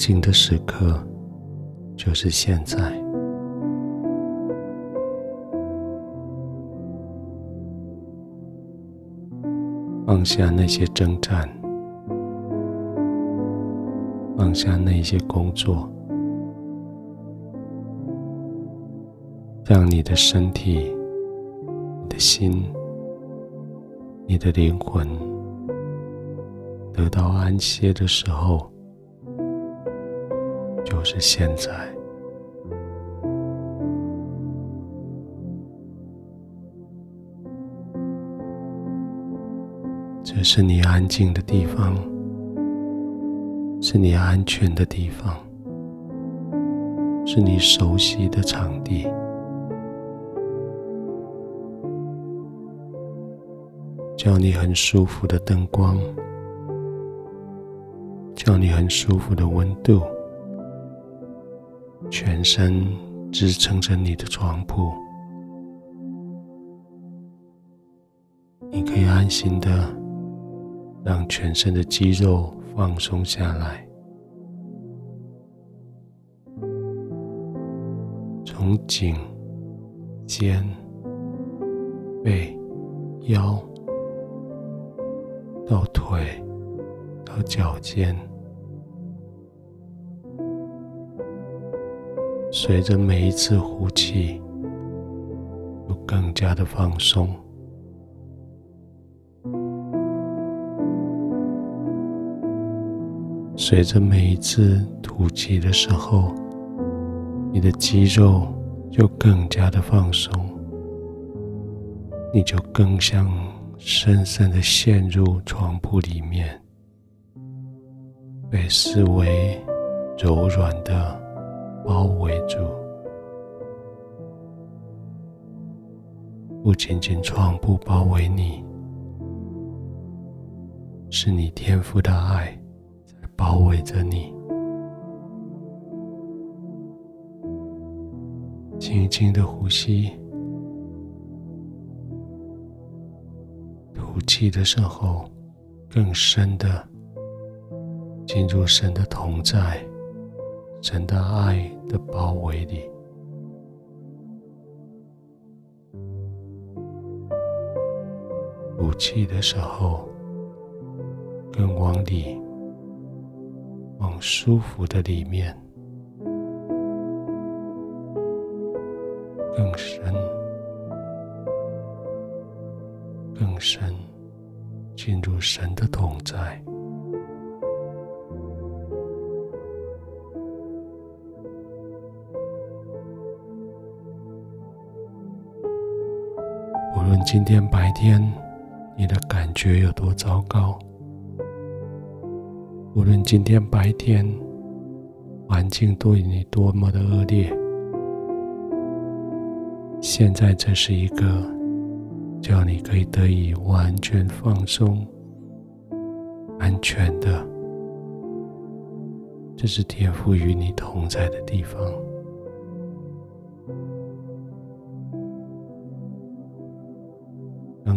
静的时刻就是现在。放下那些征战，放下那些工作，让你的身体、你的心、你的灵魂得到安歇的时候，就是现在。这是你安静的地方，是你安全的地方，是你熟悉的场地。叫你很舒服的灯光，叫你很舒服的温度，全身支撑着你的床铺，你可以安心的。让全身的肌肉放松下来，从颈、肩、背、腰到腿到脚尖，随着每一次呼气，都更加的放松。随着每一次吐气的时候，你的肌肉就更加的放松，你就更像深深的陷入床铺里面，被视为柔软的包围住。不仅仅床铺包围你，是你天赋的爱在。包围着你，轻轻的呼吸，吐气的时候，更深的进入神的同在、神的爱的包围里。呼气的时候，更往里。往舒服的里面，更深、更深，进入神的同在。今天白天你的感觉有多糟糕。无论今天白天环境对你多么的恶劣，现在这是一个叫你可以得以完全放松、安全的，这是天赋与你同在的地方。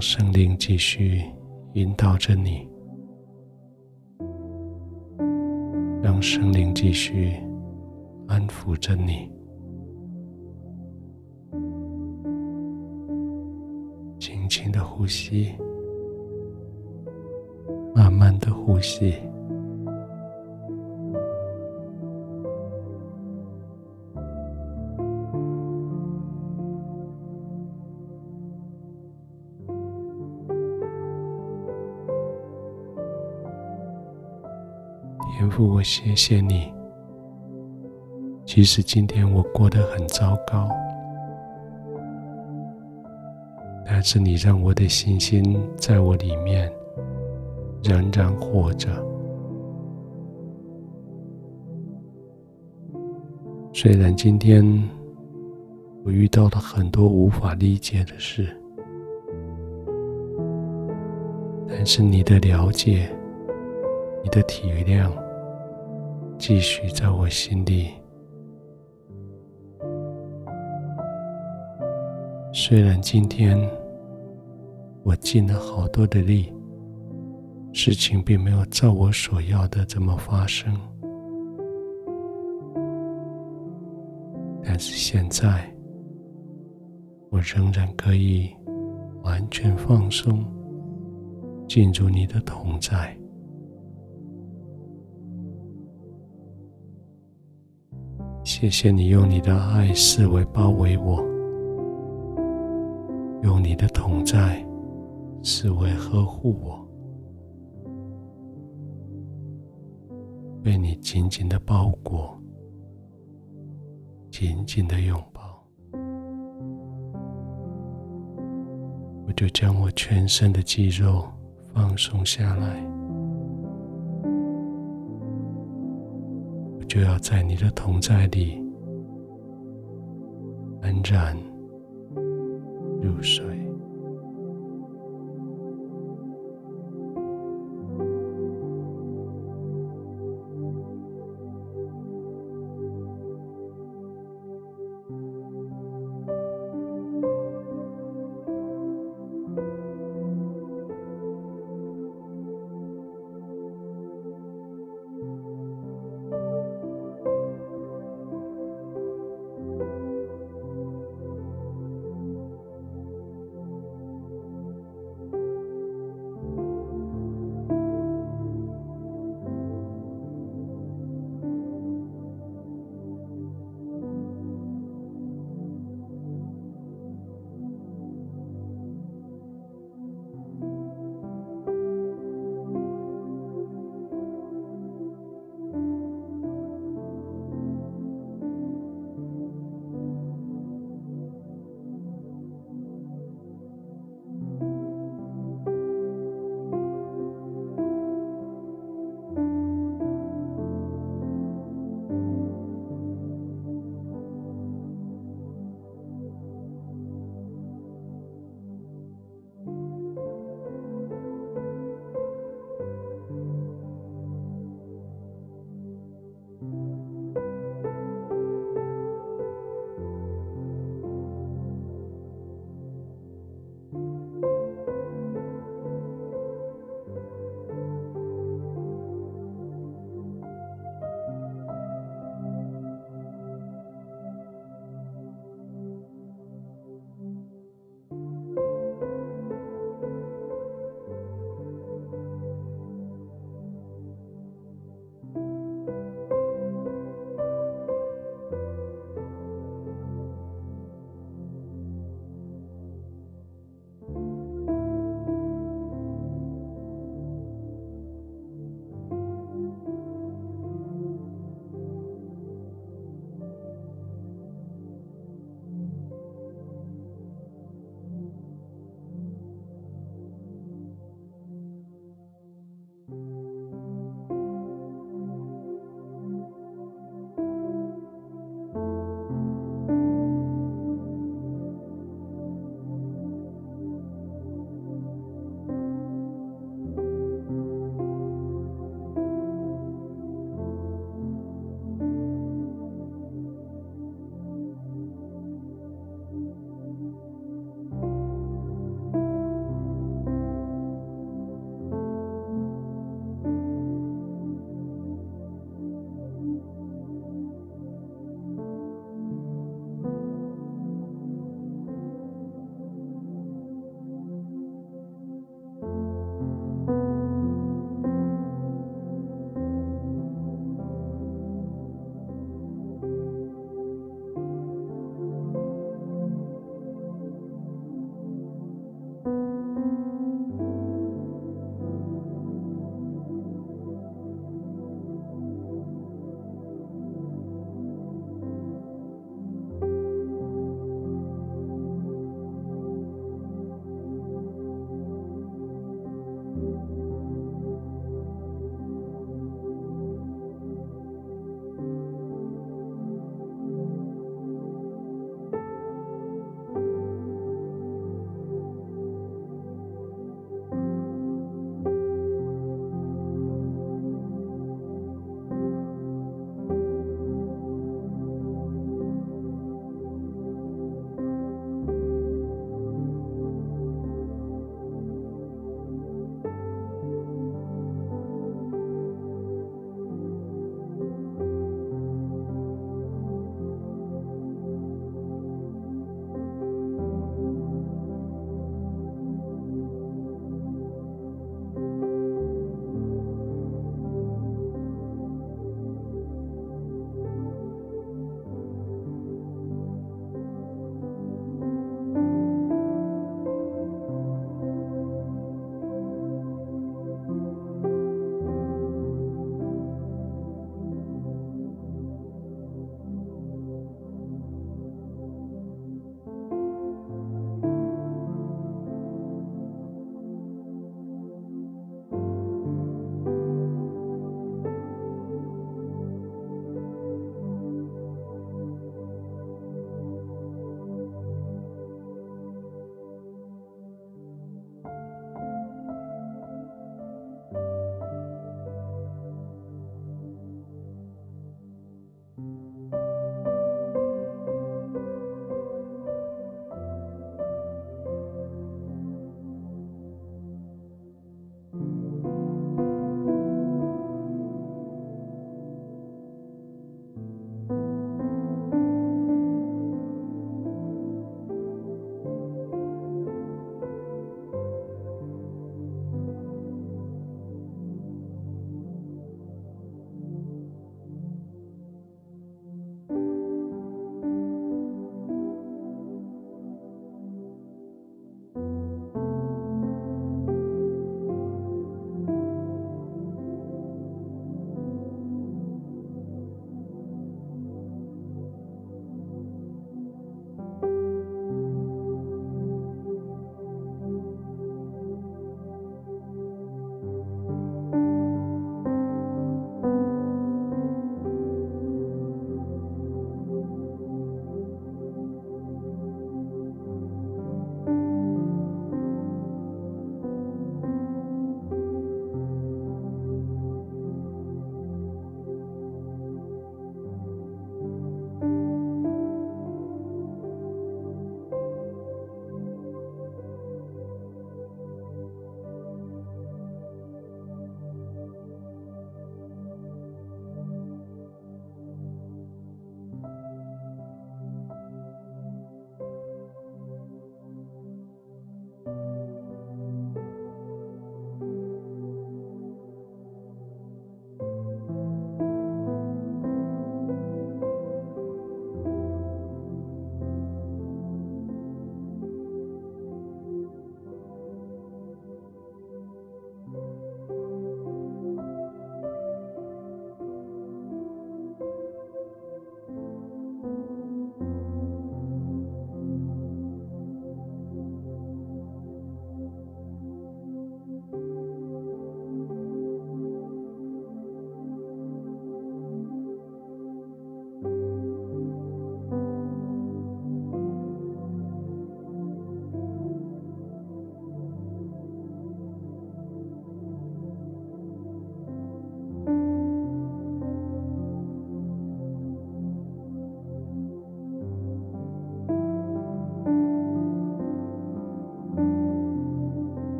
让圣灵继续引导着你。让圣灵继续安抚着你，轻轻的呼吸，慢慢的呼吸。天父，我谢谢你。即使今天我过得很糟糕，但是你让我的信心在我里面仍然活着。虽然今天我遇到了很多无法理解的事，但是你的了解，你的体谅。继续在我心里。虽然今天我尽了好多的力事情并没有照我所要的这么发生但是现在我仍然可以完全放松进入你的同在。谢谢你用你的爱视为包围我，用你的同在视为呵护我，被你紧紧的包裹。紧紧的拥抱，我就将我全身的肌肉放松下来，就要在你的同在里安然入睡。